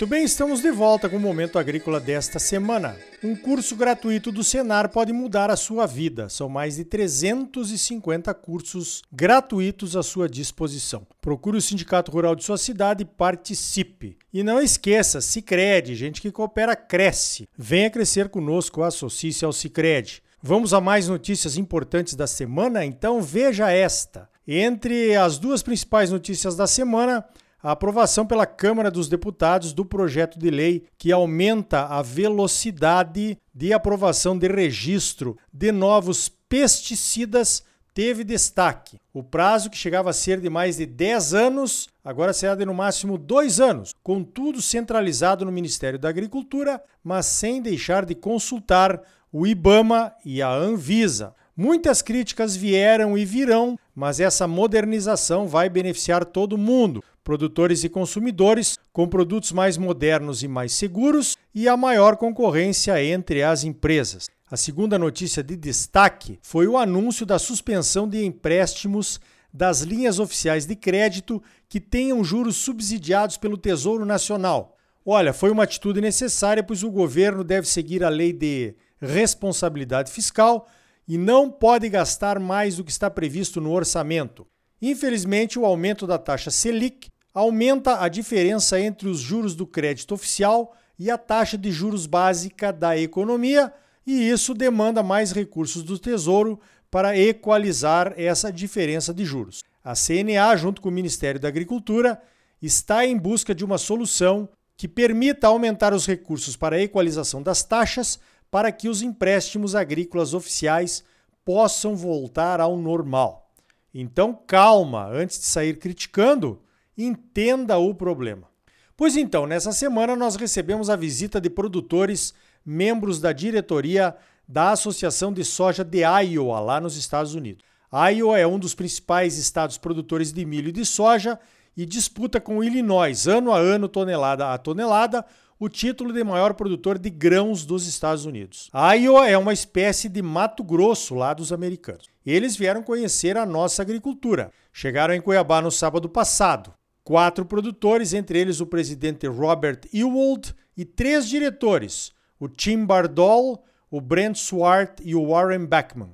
Muito bem, estamos de volta com o Momento Agrícola desta semana. Um curso gratuito do Senar pode mudar a sua vida. São mais de 350 cursos gratuitos à sua disposição. Procure o Sindicato Rural de sua cidade e participe. E não esqueça, Sicredi, gente que coopera cresce. Venha crescer conosco, associe-se ao Sicredi. Vamos a mais notícias importantes da semana? Então veja esta. Entre as duas principais notícias da semana, a aprovação pela Câmara dos Deputados do projeto de lei que aumenta a velocidade de aprovação de registro de novos pesticidas teve destaque. O prazo, que chegava a ser de mais de 10 anos, agora será de no máximo 2 anos, contudo centralizado no Ministério da Agricultura, mas sem deixar de consultar o IBAMA e a Anvisa. Muitas críticas vieram e virão, mas essa modernização vai beneficiar todo mundo, produtores e consumidores, com produtos mais modernos e mais seguros e a maior concorrência entre as empresas. A segunda notícia de destaque foi o anúncio da suspensão de empréstimos das linhas oficiais de crédito que tenham juros subsidiados pelo Tesouro Nacional. Olha, foi uma atitude necessária, pois o governo deve seguir a lei de responsabilidade fiscal e não pode gastar mais do que está previsto no orçamento. Infelizmente, o aumento da taxa Selic aumenta a diferença entre os juros do crédito oficial e a taxa de juros básica da economia, e isso demanda mais recursos do Tesouro para equalizar essa diferença de juros. A CNA, junto com o Ministério da Agricultura, está em busca de uma solução que permita aumentar os recursos para a equalização das taxas para que os empréstimos agrícolas oficiais possam voltar ao normal. Então, calma, antes de sair criticando, entenda o problema. Pois então, nessa semana nós recebemos a visita de produtores, membros da diretoria da Associação de Soja de Iowa, lá nos Estados Unidos. Iowa é um dos principais estados produtores de milho e de soja e disputa com Illinois, ano a ano, tonelada a tonelada, o título de maior produtor de grãos dos Estados Unidos. A Iowa é uma espécie de Mato Grosso lá dos americanos. Eles vieram conhecer a nossa agricultura. Chegaram em Cuiabá no sábado passado. Quatro produtores, entre eles o presidente Robert Ewald, e três diretores, o Tim Bardol, o Brent Swart e o Warren Beckman.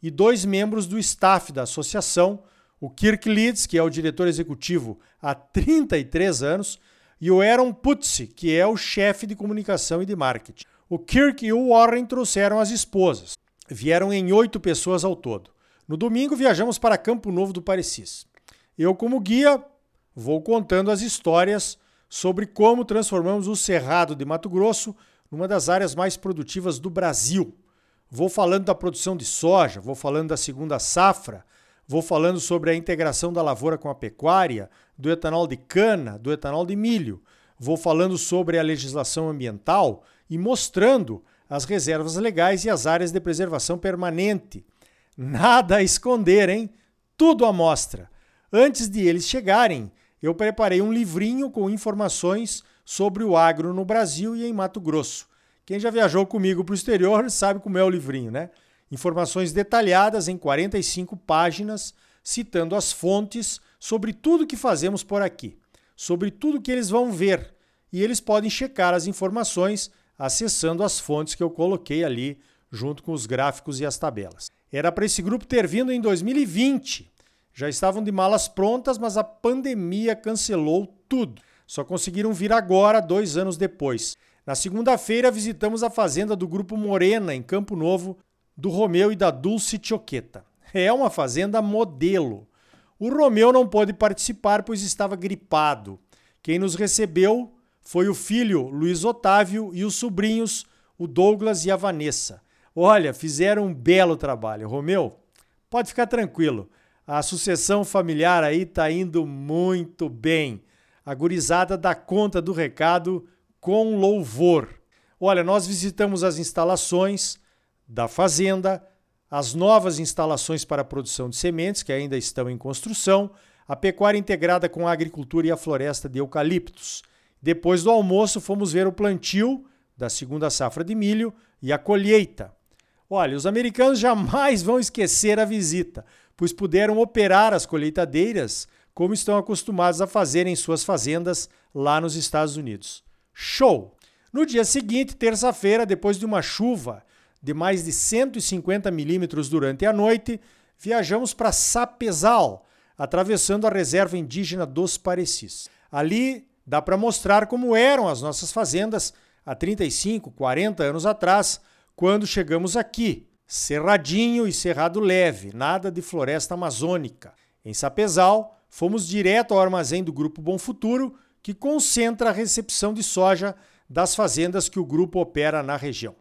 E dois membros do staff da associação, o Kirk Leeds, que é o diretor executivo há 33 anos, e o Aaron Putzi, que é o chefe de comunicação e de marketing. O Kirk e o Warren trouxeram as esposas. Vieram em oito pessoas ao todo. No domingo viajamos para Campo Novo do Parecis. Eu, como guia, vou contando as histórias sobre como transformamos o Cerrado de Mato Grosso numa das áreas mais produtivas do Brasil. Vou falando da produção de soja, vou falando da segunda safra, Vou falando sobre a integração da lavoura com a pecuária, do etanol de cana, do etanol de milho. Vou falando sobre a legislação ambiental e mostrando as reservas legais e as áreas de preservação permanente. Nada a esconder, hein? Tudo à mostra. Antes de eles chegarem, eu preparei um livrinho com informações sobre o agro no Brasil e em Mato Grosso. Quem já viajou comigo para o exterior sabe como é o livrinho, né? Informações detalhadas em 45 páginas, citando as fontes sobre tudo que fazemos por aqui, sobre tudo que eles vão ver. E eles podem checar as informações acessando as fontes que eu coloquei ali, junto com os gráficos e as tabelas. Era para esse grupo ter vindo em 2020. Já estavam de malas prontas, mas a pandemia cancelou tudo. Só conseguiram vir agora, dois anos depois. Na segunda-feira, visitamos a fazenda do Grupo Morena, em Campo Novo, do Romeu e da Dulce Choqueta. É uma fazenda modelo. O Romeu não pôde participar, pois estava gripado. Quem nos recebeu foi o filho Luiz Otávio e os sobrinhos, o Douglas e a Vanessa. Olha, fizeram um belo trabalho. Romeu, pode ficar tranquilo. A sucessão familiar aí está indo muito bem. A gurizada dá conta do recado com louvor. Olha, nós visitamos as instalações, da fazenda, as novas instalações para a produção de sementes, que ainda estão em construção, a pecuária integrada com a agricultura e a floresta de eucaliptos. Depois do almoço, fomos ver o plantio da segunda safra de milho e a colheita. Olha, os americanos jamais vão esquecer a visita, pois puderam operar as colheitadeiras como estão acostumados a fazer em suas fazendas lá nos Estados Unidos. Show! No dia seguinte, terça-feira, depois de uma chuva de mais de 150 milímetros durante a noite, viajamos para Sapezal, atravessando a reserva indígena dos Parecis. Ali dá para mostrar como eram as nossas fazendas há 35, 40 anos atrás, quando chegamos aqui. Cerradinho e cerrado leve, nada de floresta amazônica. Em Sapezal, fomos direto ao armazém do Grupo Bom Futuro, que concentra a recepção de soja das fazendas que o grupo opera na região.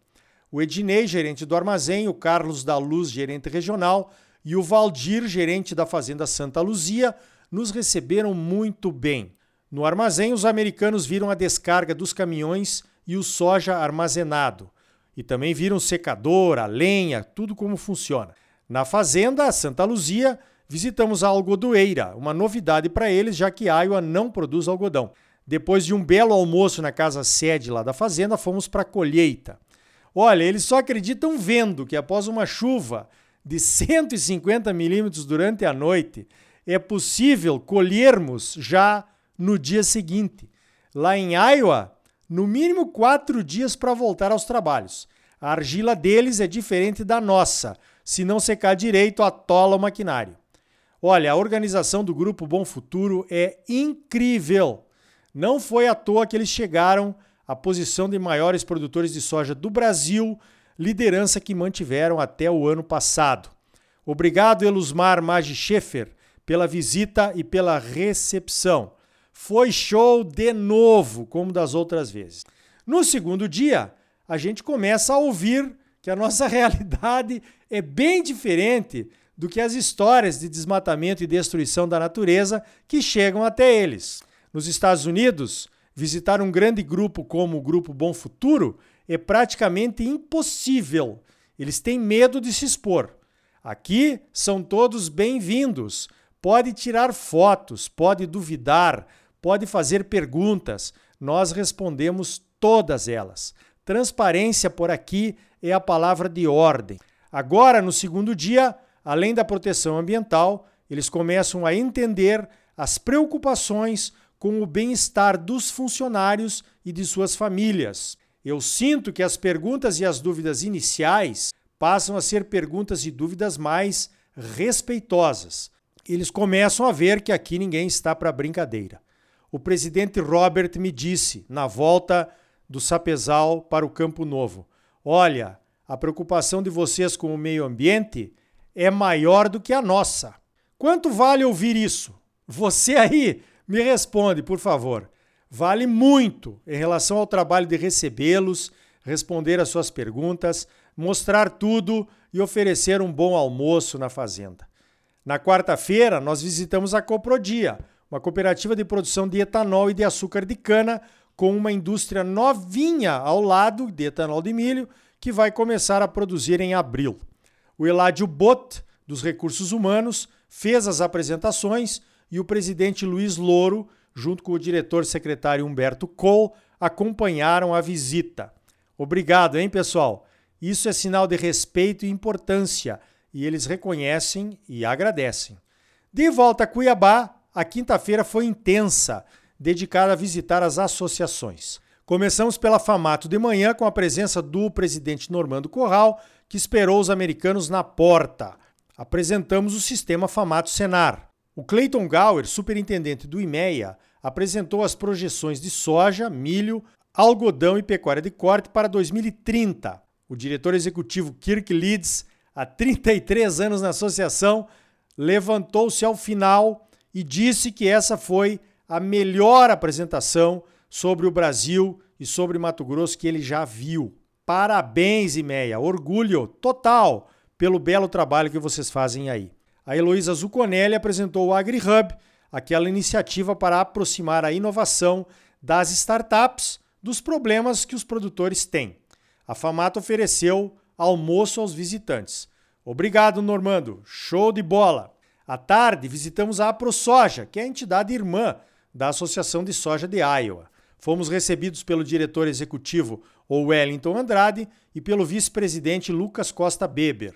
O Ednei, gerente do armazém, o Carlos da Luz, gerente regional, e o Valdir, gerente da Fazenda Santa Luzia, nos receberam muito bem. No armazém, os americanos viram a descarga dos caminhões e o soja armazenado. E também viram secador, a lenha, tudo como funciona. Na fazenda Santa Luzia, visitamos a algodoeira, uma novidade para eles, já que Iowa não produz algodão. Depois de um belo almoço na casa sede lá da fazenda, fomos para a colheita. Olha, eles só acreditam vendo que após uma chuva de 150 milímetros durante a noite, é possível colhermos já no dia seguinte. Lá em Iowa, no mínimo quatro dias para voltar aos trabalhos. A argila deles é diferente da nossa. Se não secar direito, atola o maquinário. Olha, a organização do Grupo Bom Futuro é incrível. Não foi à toa que eles chegaram à posição de maiores produtores de soja do Brasil, liderança que mantiveram até o ano passado. Obrigado, Elusmar Magi Schaefer, pela visita e pela recepção. Foi show de novo, como das outras vezes. No segundo dia, a gente começa a ouvir que a nossa realidade é bem diferente do que as histórias de desmatamento e destruição da natureza que chegam até eles. Nos Estados Unidos, visitar um grande grupo como o Grupo Bom Futuro é praticamente impossível. Eles têm medo de se expor. Aqui são todos bem-vindos. Pode tirar fotos, pode duvidar, pode fazer perguntas, nós respondemos todas elas. Transparência por aqui é a palavra de ordem. Agora, no segundo dia, além da proteção ambiental, eles começam a entender as preocupações com o bem-estar dos funcionários e de suas famílias. Eu sinto que as perguntas e as dúvidas iniciais passam a ser perguntas e dúvidas mais respeitosas. Eles começam a ver que aqui ninguém está para brincadeira o presidente Robert me disse na volta do Sapezal para o Campo Novo: Olha, a preocupação de vocês com o meio ambiente é maior do que a nossa. Quanto vale ouvir isso? Você aí me responde, por favor. Vale muito em relação ao trabalho de recebê-los, responder às suas perguntas, mostrar tudo e oferecer um bom almoço na fazenda. Na quarta-feira, nós visitamos a Coprodia uma cooperativa de produção de etanol e de açúcar de cana, com uma indústria novinha ao lado de etanol de milho, que vai começar a produzir em abril. O Eládio Bot, dos Recursos Humanos, fez as apresentações e o presidente Luiz Louro, junto com o diretor-secretário Humberto Cole, acompanharam a visita. Obrigado, hein, pessoal? Isso é sinal de respeito e importância e eles reconhecem e agradecem. De volta a Cuiabá, a quinta-feira foi intensa, dedicada a visitar as associações. Começamos pela Famato de manhã com a presença do presidente Normando Corral, que esperou os americanos na porta. Apresentamos o sistema Famato Senar. O Clayton Gower, superintendente do IMEA, apresentou as projeções de soja, milho, algodão e pecuária de corte para 2030. O diretor executivo Kirk Leeds, há 33 anos na associação, levantou-se ao final e disse que essa foi a melhor apresentação sobre o Brasil e sobre Mato Grosso que ele já viu. Parabéns, Imeia, orgulho total pelo belo trabalho que vocês fazem aí. A Heloísa Zuconelli apresentou o AgriHub, aquela iniciativa para aproximar a inovação das startups dos problemas que os produtores têm. A Famata ofereceu almoço aos visitantes. Obrigado, Normando. Show de bola! À tarde, visitamos a AproSoja, que é a entidade irmã da Associação de Soja de Iowa. Fomos recebidos pelo diretor executivo Wellington Andrade e pelo vice-presidente Lucas Costa Beber.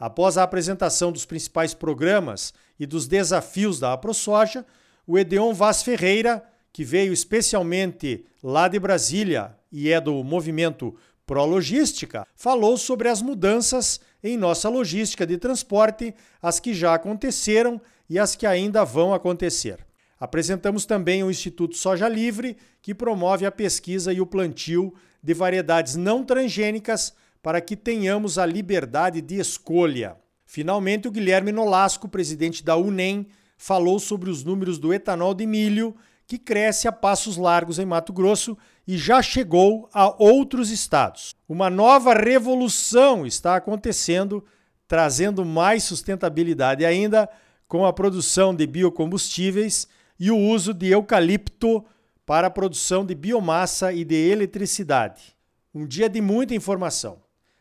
Após a apresentação dos principais programas e dos desafios da AproSoja, o Edeon Vaz Ferreira, que veio especialmente lá de Brasília e é do movimento Pro Logística, falou sobre as mudanças em nossa logística de transporte, as que já aconteceram e as que ainda vão acontecer. Apresentamos também o Instituto Soja Livre, que promove a pesquisa e o plantio de variedades não transgênicas para que tenhamos a liberdade de escolha. Finalmente, o Guilherme Nolasco, presidente da UNEM, falou sobre os números do etanol de milho, que cresce a passos largos em Mato Grosso e já chegou a outros estados. Uma nova revolução está acontecendo, trazendo mais sustentabilidade ainda com a produção de biocombustíveis e o uso de eucalipto para a produção de biomassa e de eletricidade. Um dia de muita informação.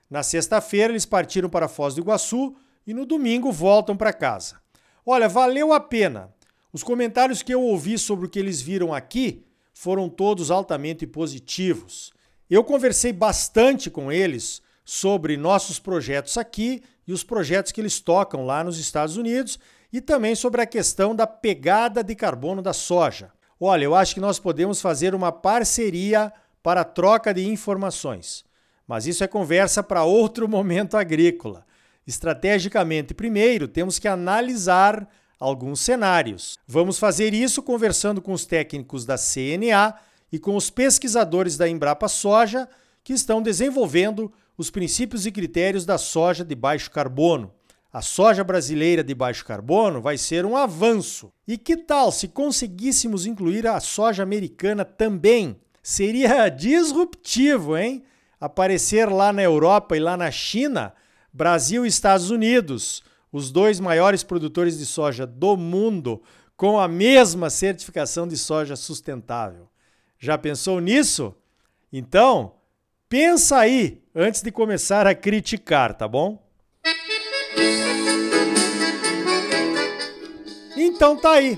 Na sexta-feira, eles partiram para Foz do Iguaçu e no domingo voltam para casa. Olha, valeu a pena. Os comentários que eu ouvi sobre o que eles viram aqui foram todos altamente positivos. Eu conversei bastante com eles sobre nossos projetos aqui e os projetos que eles tocam lá nos Estados Unidos e também sobre a questão da pegada de carbono da soja. Olha, eu acho que nós podemos fazer uma parceria para troca de informações. Mas isso é conversa para outro momento agrícola. Estrategicamente, primeiro, temos que analisar alguns cenários. Vamos fazer isso conversando com os técnicos da CNA e com os pesquisadores da Embrapa Soja, que estão desenvolvendo os princípios e critérios da soja de baixo carbono. A soja brasileira de baixo carbono vai ser um avanço. E que tal se conseguíssemos incluir a soja americana também? Seria disruptivo, hein? Aparecer lá na Europa e lá na China, Brasil e Estados Unidos, os dois maiores produtores de soja do mundo, com a mesma certificação de soja sustentável. Já pensou nisso? Então, pensa aí antes de começar a criticar, tá bom? Então tá aí.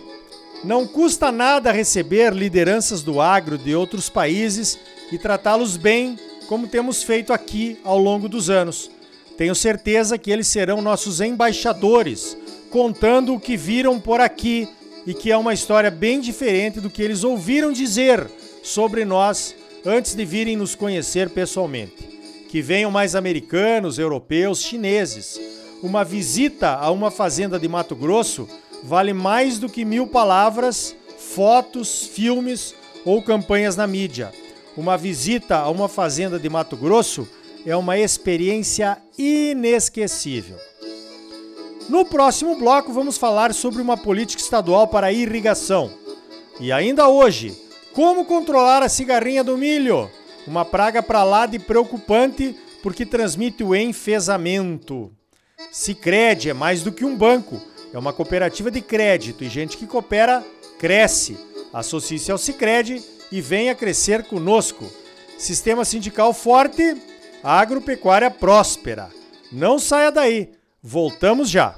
Não custa nada receber lideranças do agro de outros países e tratá-los bem, como temos feito aqui ao longo dos anos. Tenho certeza que eles serão nossos embaixadores, contando o que viram por aqui e que é uma história bem diferente do que eles ouviram dizer sobre nós antes de virem nos conhecer pessoalmente. Que venham mais americanos, europeus, chineses. Uma visita a uma fazenda de Mato Grosso vale mais do que mil palavras, fotos, filmes ou campanhas na mídia. Uma visita a uma fazenda de Mato Grosso é uma experiência inesquecível. No próximo bloco, vamos falar sobre uma política estadual para irrigação. E ainda hoje, como controlar a cigarrinha do milho? Uma praga para lá de preocupante porque transmite o enfesamento. Sicredi é mais do que um banco é uma cooperativa de crédito e gente que coopera cresce. Associe-se ao Sicredi e venha crescer conosco. Sistema sindical forte, agropecuária próspera. Não saia daí. Voltamos já.